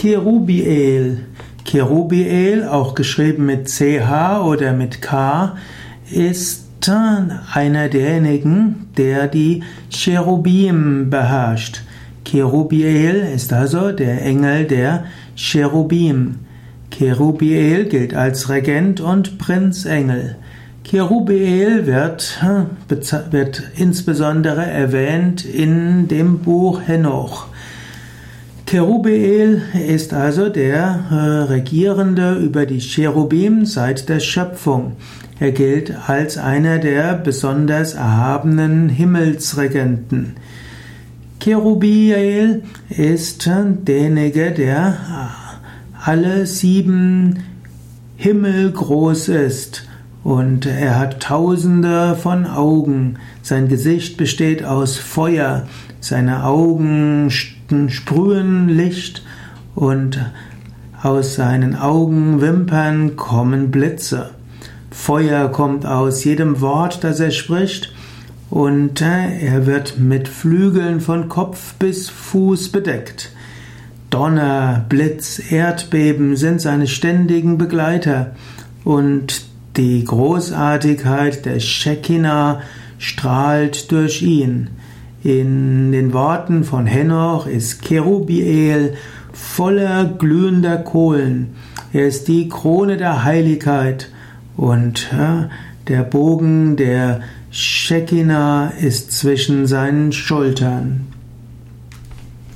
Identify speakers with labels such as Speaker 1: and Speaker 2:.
Speaker 1: Kerubiel. Kerubiel, auch geschrieben mit CH oder mit K, ist einer derjenigen, der die Cherubim beherrscht. Kerubiel ist also der Engel der Cherubim. Kerubiel gilt als Regent und Prinzengel. Kerubiel wird, wird insbesondere erwähnt in dem Buch Henoch. Kerubiel ist also der äh, Regierende über die Cherubim seit der Schöpfung. Er gilt als einer der besonders erhabenen Himmelsregenten. Kerubiel ist derjenige, der alle sieben Himmel groß ist und er hat tausende von Augen. Sein Gesicht besteht aus Feuer, seine Augen sprühen Licht und aus seinen Augenwimpern kommen Blitze. Feuer kommt aus jedem Wort, das er spricht, und er wird mit Flügeln von Kopf bis Fuß bedeckt. Donner, Blitz, Erdbeben sind seine ständigen Begleiter und die Großartigkeit der Shekinah strahlt durch ihn. In den Worten von Henoch ist Kerubiel voller glühender Kohlen. Er ist die Krone der Heiligkeit und der Bogen der Shekinah ist zwischen seinen Schultern.